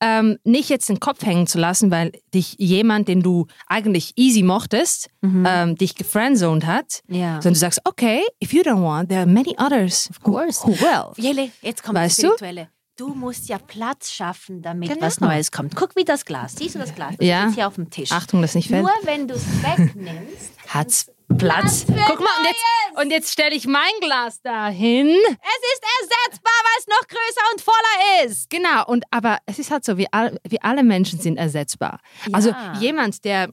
ähm, nicht jetzt den Kopf hängen zu lassen, weil dich jemand, den du eigentlich easy mochtest, ähm, dich gefriendzoned hat. Mhm. Ja. Sondern du sagst, okay, if you don't want, there are many others. Of course. Who will. Jelle, jetzt kommt Weißt das du? Spirituelle. Du musst ja Platz schaffen, damit Genau. was Neues kommt. Guck, wie das Glas. Siehst du das Glas? Das Ja. ist hier auf dem Tisch. Achtung, das nicht fällt. Nur wenn du es wegnimmst, Hat's Platz. Guck mal, und jetzt, und jetzt stelle ich mein Glas dahin. es ist ersetzbar, weil es noch größer und voller ist. Genau, und aber es ist halt so, wir, all, wir alle Menschen sind ersetzbar. Also Ja. jemand, der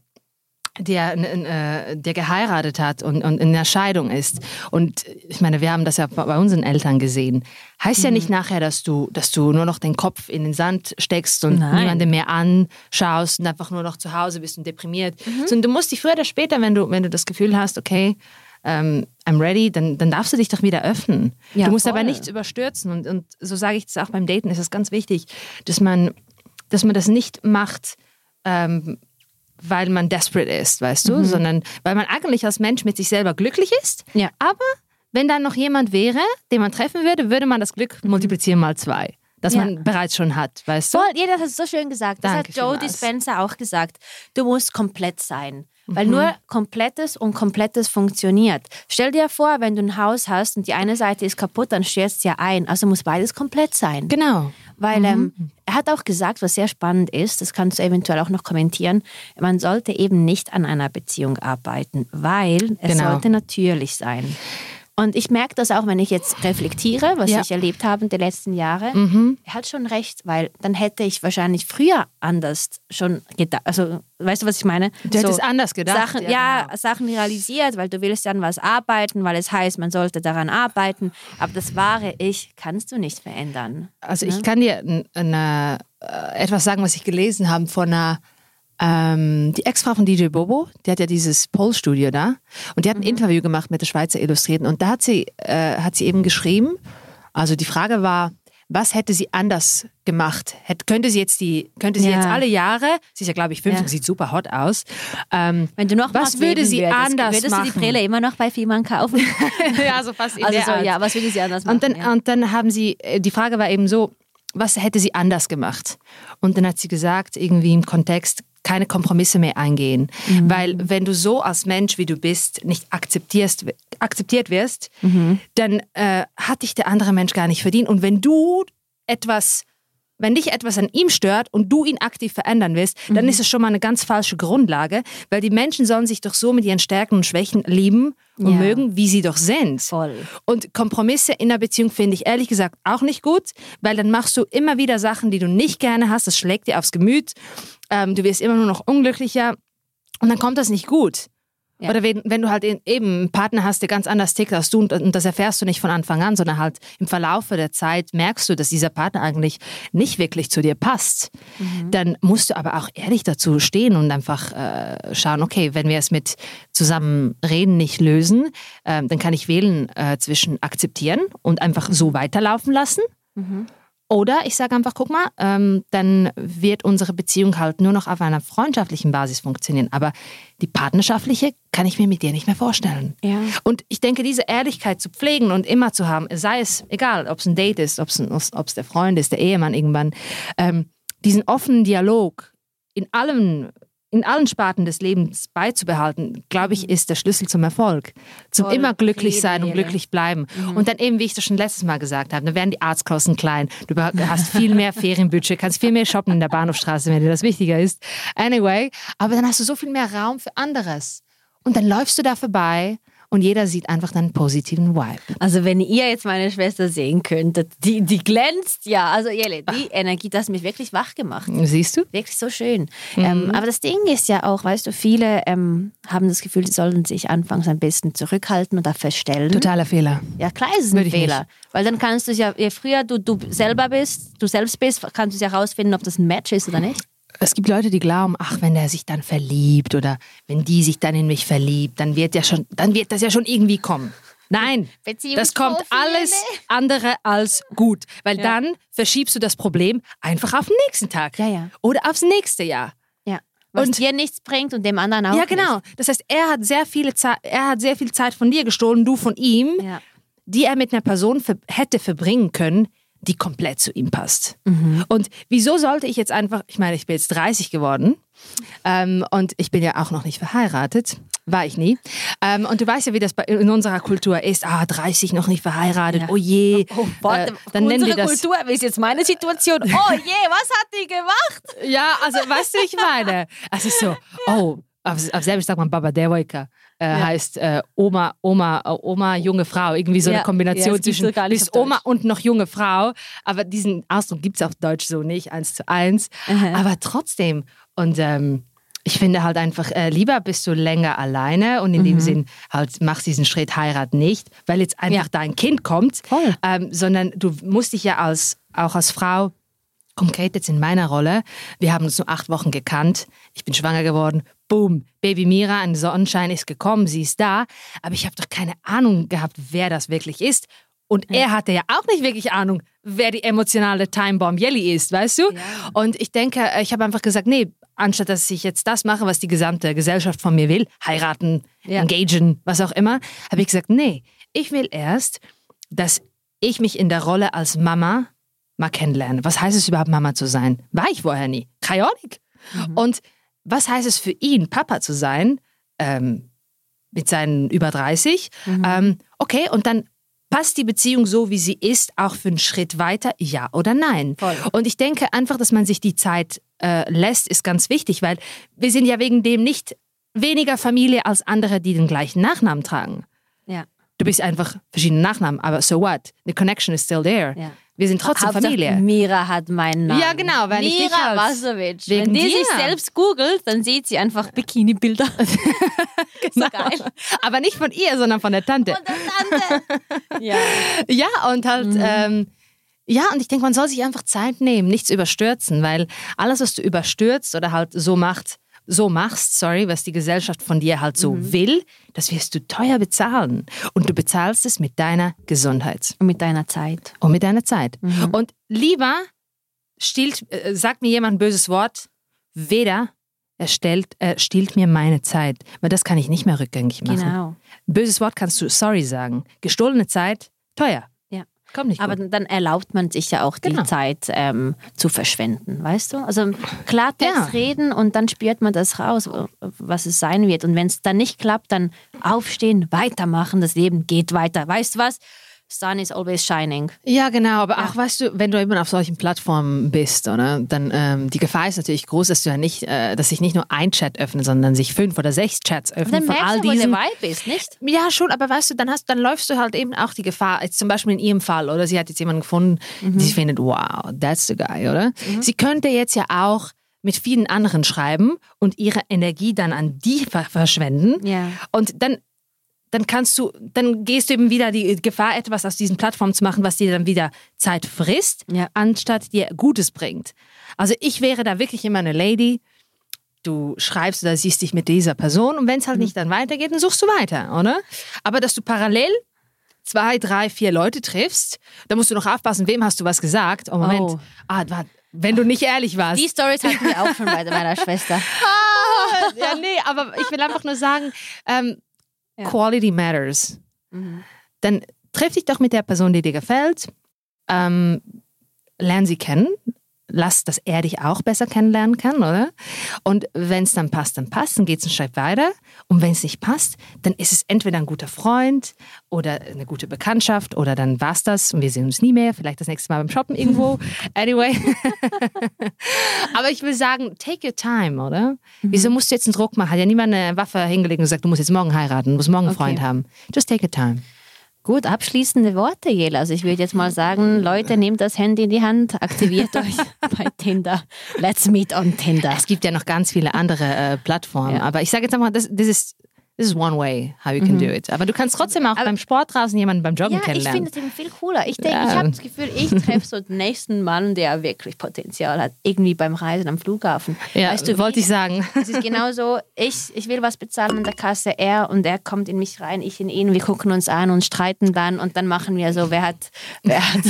der, äh, der geheiratet hat und, und in der Scheidung ist. Und ich meine, wir haben das ja bei unseren Eltern gesehen. Heißt ja Mhm. nicht nachher, dass du, dass du nur noch den Kopf in den Sand steckst und Nein. niemanden mehr anschaust und einfach nur noch zu Hause bist und deprimiert. Mhm. Sondern du musst dich früher oder später, wenn du, wenn du das Gefühl hast, okay, ähm, I'm ready, dann, dann darfst du dich doch wieder öffnen. Ja, du musst voll. aber nichts überstürzen. Und, und so sage ich das auch beim Daten, ist es ganz wichtig, dass man, dass man das nicht macht, ähm, weil man desperate ist, weißt du, sondern weil man eigentlich als Mensch mit sich selber glücklich ist. Ja. Aber wenn dann noch jemand wäre, den man treffen würde, würde man das Glück multiplizieren mal zwei, das Ja. man bereits schon hat, weißt du? Voll, jeder hat es so schön gesagt. Das Danke hat Joe. Dispenza auch gesagt. Du musst komplett sein. Weil Mhm. nur komplettes und komplettes funktioniert. Stell dir vor, wenn du ein Haus hast und die eine Seite ist kaputt, dann stürzt es ja ein. Also muss beides komplett sein. Genau. Weil ähm, er hat auch gesagt, was sehr spannend ist, das kannst du eventuell auch noch kommentieren, man sollte eben nicht an einer Beziehung arbeiten, weil es Genau. sollte natürlich sein. Und ich merke das auch, wenn ich jetzt reflektiere, was Ja. ich erlebt habe in den letzten Jahren. Mhm. Er hat schon recht, weil dann hätte ich wahrscheinlich früher anders schon gedacht. Also, weißt du, was ich meine? Du hättest anders gedacht. Sachen, ja, genau. Sachen realisiert, weil du willst dann was arbeiten, weil es heißt, man sollte daran arbeiten. Aber das wahre Ich kannst du nicht verändern. Also ich kann dir eine, äh, etwas sagen, was ich gelesen habe von einer, ähm, die Ex-Frau von DJ Bobo, die hat ja dieses Pole-Studio da und die hat ein Interview gemacht mit der Schweizer Illustrierten und da hat sie, äh, hat sie eben geschrieben, also die Frage war, was hätte sie anders gemacht? Hätte, könnte sie jetzt die, könnte sie Ja. jetzt alle Jahre, sie ist ja glaube ich 50, Ja. sieht super hot aus, ähm, Wenn du noch Was würde sie würdest, anders würdest du machen? die Brille immer noch bei Fiemann kaufen? ja, so fast in also so, Art. ja, was würde sie anders machen? Und dann, ja. und dann haben sie, äh, die Frage war eben so, was hätte sie anders gemacht? Und dann hat sie gesagt, irgendwie im Kontext, keine Kompromisse mehr eingehen. Mhm. Weil wenn du so als Mensch, wie du bist, nicht akzeptierst, akzeptiert wirst, Mhm. dann äh, hat dich der andere Mensch gar nicht verdient. Und wenn du etwas, wenn dich etwas an ihm stört und du ihn aktiv verändern willst, Mhm. dann ist es schon mal eine ganz falsche Grundlage, weil die Menschen sollen sich doch so mit ihren Stärken und Schwächen lieben und Ja. mögen, wie sie doch sind. Voll. Und Kompromisse in einer Beziehung finde ich ehrlich gesagt auch nicht gut, weil dann machst du immer wieder Sachen, die du nicht gerne hast. Das schlägt dir aufs Gemüt. Ähm, du wirst immer nur noch unglücklicher. Und dann kommt das nicht gut. Ja. Oder wenn, wenn du halt eben einen Partner hast, der ganz anders tickt als du und, und das erfährst du nicht von Anfang an, sondern halt im Verlaufe der Zeit merkst du, dass dieser Partner eigentlich nicht wirklich zu dir passt. Dann musst du aber auch ehrlich dazu stehen und einfach äh, schauen, okay, wenn wir es mit zusammen reden nicht lösen, ähm, dann kann ich wählen äh, zwischen akzeptieren und einfach so weiterlaufen lassen. Oder ich sage einfach, guck mal, ähm, dann wird unsere Beziehung halt nur noch auf einer freundschaftlichen Basis funktionieren. Aber die partnerschaftliche kann ich mir mit dir nicht mehr vorstellen. Ja. Und ich denke, diese Ehrlichkeit zu pflegen und immer zu haben, sei es egal, ob es ein Date ist, ob es der Freund ist, der Ehemann irgendwann, ähm, diesen offenen Dialog in allem in allen Sparten des Lebens beizubehalten, glaube ich, ist der Schlüssel zum Erfolg. Zum Voll. immer glücklich sein und glücklich bleiben. Und dann eben, wie ich das schon letztes Mal gesagt habe, dann werden die Arztkosten klein. Du hast viel mehr Ferienbudget, kannst viel mehr shoppen in der Bahnhofstraße, wenn dir das wichtiger ist. Anyway, aber dann hast du so viel mehr Raum für anderes. Und dann läufst du da vorbei und jeder sieht einfach deinen positiven Vibe. Also wenn ihr jetzt meine Schwester sehen könntet, die, die glänzt ja. Also Jelle, die Energie, das hat mich wirklich wach gemacht. Siehst du? Wirklich so schön. Ähm, aber das Ding ist ja auch, weißt du, viele ähm, haben das Gefühl, sie sollen sich anfangs ein bisschen zurückhalten oder verstellen. Totaler Fehler. Ja, klar ist es ein Würde Fehler. Weil dann kannst du es ja, je früher du, du selber bist, du selbst bist, kannst du es ja herausfinden, ob das ein Match ist oder nicht. Es gibt Leute, die glauben, ach, wenn der sich dann verliebt oder wenn die sich dann in mich verliebt, dann wird ja schon, dann wird das ja schon irgendwie kommen. Nein, das kommt alles andere als gut, weil dann verschiebst du das Problem einfach auf den nächsten Tag Ja, ja. oder aufs nächste Jahr. Ja. Was Und- dir nichts bringt und dem anderen auch ja, genau. Das heißt, er hat sehr viele Zeit, er hat sehr viel Zeit von dir gestohlen, du von ihm, Nicht. Ja. die er mit einer Person ver hätte verbringen können, die komplett zu ihm passt. Mhm. Und wieso sollte ich jetzt einfach, ich meine, ich bin jetzt 30 geworden ähm, und ich bin ja auch noch nicht verheiratet, war ich nie. Ähm, und du weißt ja, wie das bei, in unserer Kultur ist, ah, 30 noch nicht verheiratet, Ja. oh je. Oh, warte, Äh, dann nennen wir das, Kultur ist jetzt meine Situation. Oh je, was hat die gemacht? Ja, also weißt du, ich meine? Es ist so, oh, auf, auf Serbisch sagt man Baba Devojka. Äh, Heißt äh, Oma, Oma, äh, Oma, junge Frau. Irgendwie so Ja, eine Kombination ja, zwischen auf Oma Deutsch. und noch junge Frau. Aber diesen Ausdruck gibt es auf Deutsch so nicht, eins zu eins. Aha. Aber trotzdem. Und ähm, ich finde halt einfach, äh, lieber bist du länger alleine und in Mhm. dem Sinn halt machst diesen Schritt Heirat nicht, weil jetzt einfach Ja. dein Kind kommt, ähm, sondern du musst dich ja als, auch als Frau Konkret jetzt in meiner Rolle, wir haben uns nur acht Wochen gekannt, ich bin schwanger geworden, boom, Baby Mira, ein Sonnenschein ist gekommen, sie ist da, aber ich habe doch keine Ahnung gehabt, wer das wirklich ist. Und er hatte ja auch nicht wirklich Ahnung, wer die emotionale Timebomb Jelly ist, weißt du? Und ich denke, ich habe einfach gesagt, nee, anstatt dass ich jetzt das mache, was die gesamte Gesellschaft von mir will, heiraten, Ja. engagen, was auch immer, habe ich gesagt, nee, ich will erst, dass ich mich in der Rolle als Mama mal kennenlerne. Was heißt es überhaupt, Mama zu sein? War ich vorher nie. Keine Ahnung. Und was heißt es für ihn, Papa zu sein, ähm, mit seinen über 30? Ähm, okay, und dann passt die Beziehung so, wie sie ist, auch für einen Schritt weiter, ja oder nein? Voll. Und ich denke einfach, dass man sich die Zeit äh, lässt, ist ganz wichtig, weil wir sind ja wegen dem nicht weniger Familie als andere, die den gleichen Nachnamen tragen. Ja. Du bist einfach verschiedene Nachnamen, aber so what? The connection is still there. Ja. Wir sind trotzdem Hauptsache, Familie. Mira hat meinen Namen. Ja, genau, weil ich dich Mira halt- Wasovic. Wegen Wenn die dir. sich selbst googelt, dann sieht sie einfach Bikini-Bilder. Genau. so geil. Aber nicht von ihr, sondern von der Tante. Und der Tante. ja. Ja, und halt, Mhm. ähm, ja, und ich denke, man soll sich einfach Zeit nehmen, nichts überstürzen, weil alles, was du überstürzt oder halt so macht, so machst, sorry, was die Gesellschaft von dir halt so Mhm. will, das wirst du teuer bezahlen. Und du bezahlst es mit deiner Gesundheit Und mit deiner Zeit. und mit deiner Zeit. Mhm. Und lieber stiehlt, äh, sagt mir jemand ein böses Wort, weder er stellt, er stiehlt mir meine Zeit, weil das kann ich nicht mehr rückgängig machen. Genau. Böses Wort kannst du sorry sagen. Gestohlene Zeit, teuer. Kommt nicht Aber gut. dann erlaubt man sich ja auch die Genau. Zeit ähm, zu verschwenden, weißt du? Also Klartext Ja. reden und dann spürt man das raus, was es sein wird. Und wenn es dann nicht klappt, dann aufstehen, weitermachen, das Leben geht weiter. Weißt du was? Sun is always shining. Ja, genau, aber auch, weißt du, wenn du eben auf solchen Plattformen bist, oder, dann ähm, die Gefahr ist natürlich groß, dass du ja nicht, äh, dass sich nicht nur ein Chat öffnet, sondern sich fünf oder sechs Chats öffnen Dann von all du, wo der diesen. Vibe ist, nicht? Ja, schon, aber weißt du, dann hast, dann läufst du halt eben auch die Gefahr, jetzt zum Beispiel in ihrem Fall, oder sie hat jetzt jemanden gefunden, Mhm. die sie findet, wow, that's the guy, oder? Sie könnte jetzt ja auch mit vielen anderen schreiben und ihre Energie dann an die ver verschwenden. Ja. Und dann, dann kannst du, dann gehst du eben wieder die Gefahr, etwas aus diesen Plattformen zu machen, was dir dann wieder Zeit frisst, Ja. anstatt dir Gutes bringt. Also ich wäre da wirklich immer eine Lady. Du schreibst oder siehst dich mit dieser Person und wenn es halt nicht dann weitergeht, dann suchst du weiter, oder? Aber dass du parallel zwei, drei, vier Leute triffst, da musst du noch aufpassen, wem hast du was gesagt. Oh, Moment. Oh. Ah, warte, wenn du nicht ehrlich warst. Die Stories hatten wir auch schon bei meiner Schwester. ja, nee, aber ich will einfach nur sagen, ähm, Ja. Quality matters. Mhm. Dann triff dich doch mit der Person, die dir gefällt, ähm, lern sie kennen, lass, dass er dich auch besser kennenlernen kann, oder? Und wenn es dann passt, dann passt, dann geht es einen Schritt weiter. Und wenn es nicht passt, dann ist es entweder ein guter Freund oder eine gute Bekanntschaft oder dann war's das und wir sehen uns nie mehr, vielleicht das nächste Mal beim Shoppen irgendwo. Anyway. Aber ich will sagen, take your time, oder? Wieso musst du jetzt einen Druck machen? Hat ja niemand eine Waffe hingelegt und gesagt, du musst jetzt morgen heiraten, du musst morgen einen Okay. Freund haben. Just take your time. Gut, abschließende Worte, Jela. Also ich würde jetzt mal sagen, Leute, nehmt das Handy in die Hand, aktiviert euch bei Tinder. Let's meet on Tinder. Es gibt ja noch ganz viele andere äh, Plattformen, Ja. aber ich sage jetzt einfach, das, das ist this is one way how you can do it. Aber du kannst trotzdem auch beim Sport draußen jemanden beim Joggen Ja, ich kennenlernen. finde es eben viel cooler. Ich denke, Ja. ich habe das Gefühl, ich treffe so den nächsten Mann, der wirklich Potenzial hat, irgendwie beim Reisen am Flughafen. ja, weißt du, wollte ich sagen. Es ist genauso, ich, ich will was bezahlen an der Kasse, er und er kommt in mich rein, ich in ihn, wir gucken uns an und streiten dann und dann machen wir so, wer hat, wer hat.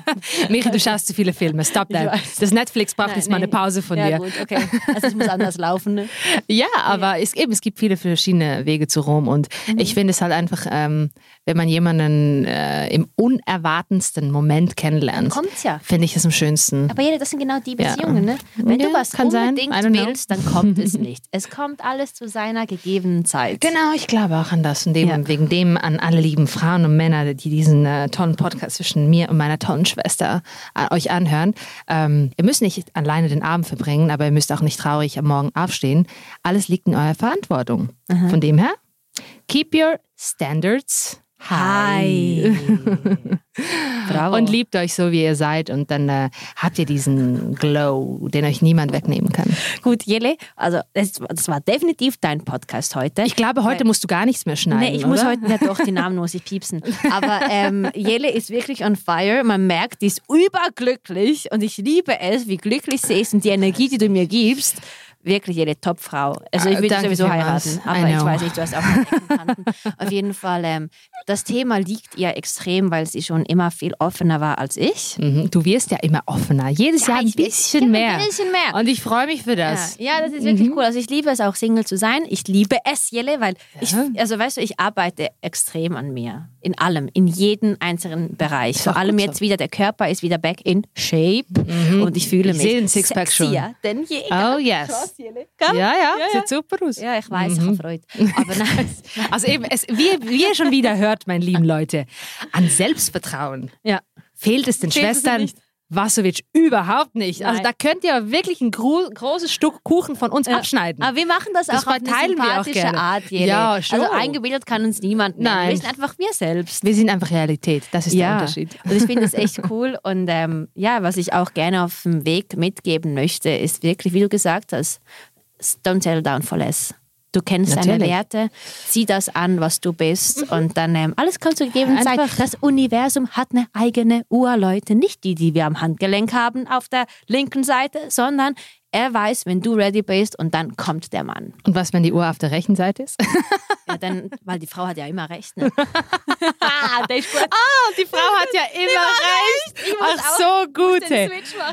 Miri, du schaust zu viele Filme. Stop Ich that. Das Netflix braucht Nein, jetzt mal eine nee. Pause von ja, dir. gut, okay. Also es muss anders laufen. Ne? Ja, aber es, eben, es gibt viele verschiedene Wege zu Rom und Mhm. ich finde es halt einfach, ähm, wenn man jemanden äh, im unerwartensten Moment kennenlernt, Kommt's ja. finde ich es am schönsten. Aber jede, das sind genau die Ja. Beziehungen, ne? Wenn Ja, du was kann sein. unbedingt know. willst, dann kommt es nicht. Es kommt alles zu seiner gegebenen Zeit. Genau, ich glaube auch an das und dem, Ja. wegen dem an alle lieben Frauen und Männer, die diesen äh, tollen Podcast zwischen mir und meiner tollen Schwester äh, euch anhören. Ähm, ihr müsst nicht alleine den Abend verbringen, aber ihr müsst auch nicht traurig am Morgen aufstehen. Alles liegt in eurer Verantwortung. Von dem her, keep your standards high. Bravo. Und liebt euch so, wie ihr seid und dann äh, habt ihr diesen Glow, den euch niemand wegnehmen kann. Gut, Jelle, also das, das war definitiv dein Podcast heute. Ich glaube, heute musst du gar nichts mehr schneiden, Nee, ich muss oder? heute, ja doch, die Namen muss ich piepsen. Aber ähm, Jelle ist wirklich on fire. Man merkt, die ist überglücklich und ich liebe es, wie glücklich sie ist und die Energie, die du mir gibst. Wirklich jede Topfrau. Also ich Ah, würde sowieso heiraten, aber ich weiß nicht, du hast auch Eckenkanten. Auf jeden Fall, ähm, das Thema liegt ihr extrem, weil sie schon immer viel offener war als ich. Mhm, Du wirst ja immer offener. Jedes Ja, Jahr ein bisschen mehr. ein bisschen mehr. Und ich freue mich für das. Ja, ja, das ist wirklich cool. Also ich liebe es auch Single zu sein. Ich liebe es, Jelle, weil ich, also weißt du, ich arbeite extrem an mir. In allem, in jedem einzelnen Bereich. Vor allem jetzt so. wieder, der Körper ist wieder back in shape und ich fühle Ich mich sehe den Sixpack schon. sexier denn je. Oh yes. Gell? Ja, ja, Ja, sieht super aus. Ja, ich weiß, ich habe Freude. Aber nein. Also eben, es, wie, wie ihr schon wieder hört, meine lieben Leute, an Selbstvertrauen ja. fehlt es den Fehlt es Schwestern nicht. Wasowitsch überhaupt nicht. Also Nein. da könnt ihr wirklich ein gro großes Stück Kuchen von uns abschneiden. Aber wir machen das, Das auch auf eine sympathische. Art. Jede. Ja, schon. Also eingebildet kann uns niemand nennen. Nein. Wir sind einfach wir selbst. Wir sind einfach Realität. Das ist der Unterschied. Und ich finde das echt cool. Und ähm, ja, was ich auch gerne auf dem Weg mitgeben möchte, ist wirklich, wie du gesagt hast, don't settle down for less. Du kennst deine Natürlich. Werte, zieh das an, was du bist und dann ähm, alles kommt zur gegebenen Zeit. Einfach- Das Universum hat eine eigene Uhr, Leute. Nicht die, die wir am Handgelenk haben auf der linken Seite, sondern er weiß, wenn du ready bist und dann kommt der Mann. Und was, wenn die Uhr auf der rechten Seite ist? Ja, dann, weil die Frau hat ja immer recht. Ne? ah, die Frau hat ja immer recht. Muss Ach, so gut.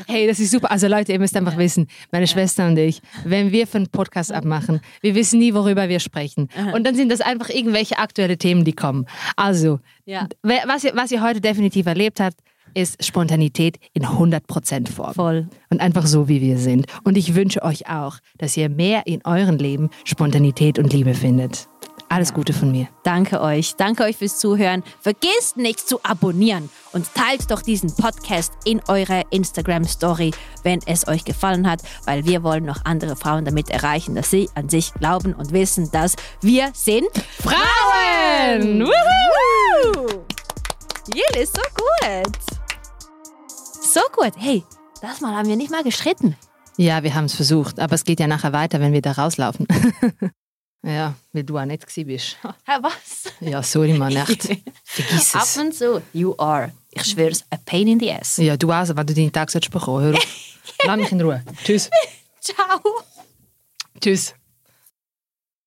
hey. Das ist super. Also Leute, ihr müsst einfach wissen, meine Schwester und ich, wenn wir für einen Podcast abmachen, wir wissen nie, worüber wir sprechen. Und dann sind das einfach irgendwelche aktuelle Themen, die kommen. Also, Ja. was, ihr, was ihr heute definitiv erlebt habt, ist Spontanität in 100% Form. Voll. Und einfach so, wie wir sind. Und ich wünsche euch auch, dass ihr mehr in eurem Leben Spontanität und Liebe findet. Alles Gute von mir. Danke euch. Danke euch fürs Zuhören. Vergesst nicht zu abonnieren und teilt doch diesen Podcast in eurer Instagram-Story, wenn es euch gefallen hat, weil wir wollen noch andere Frauen damit erreichen, dass sie an sich glauben und wissen, dass wir sind Frauen! Wuhu! Jill ist so gut. So gut. Hey, das Mal haben wir nicht mal gestritten. Ja, wir haben es versucht, aber es geht ja nachher weiter, wenn wir da rauslaufen. ja, weil du auch nicht gewesen bist. Hä, was? Ja, sorry, Mann, echt. Vergiss Ab es. und zu. You are. Ich schwör's, a pain in the ass. Ja, du auch, wenn du deinen Tag bekommen. Hör auf. Lass mich in Ruhe. Tschüss. Ciao. Tschüss.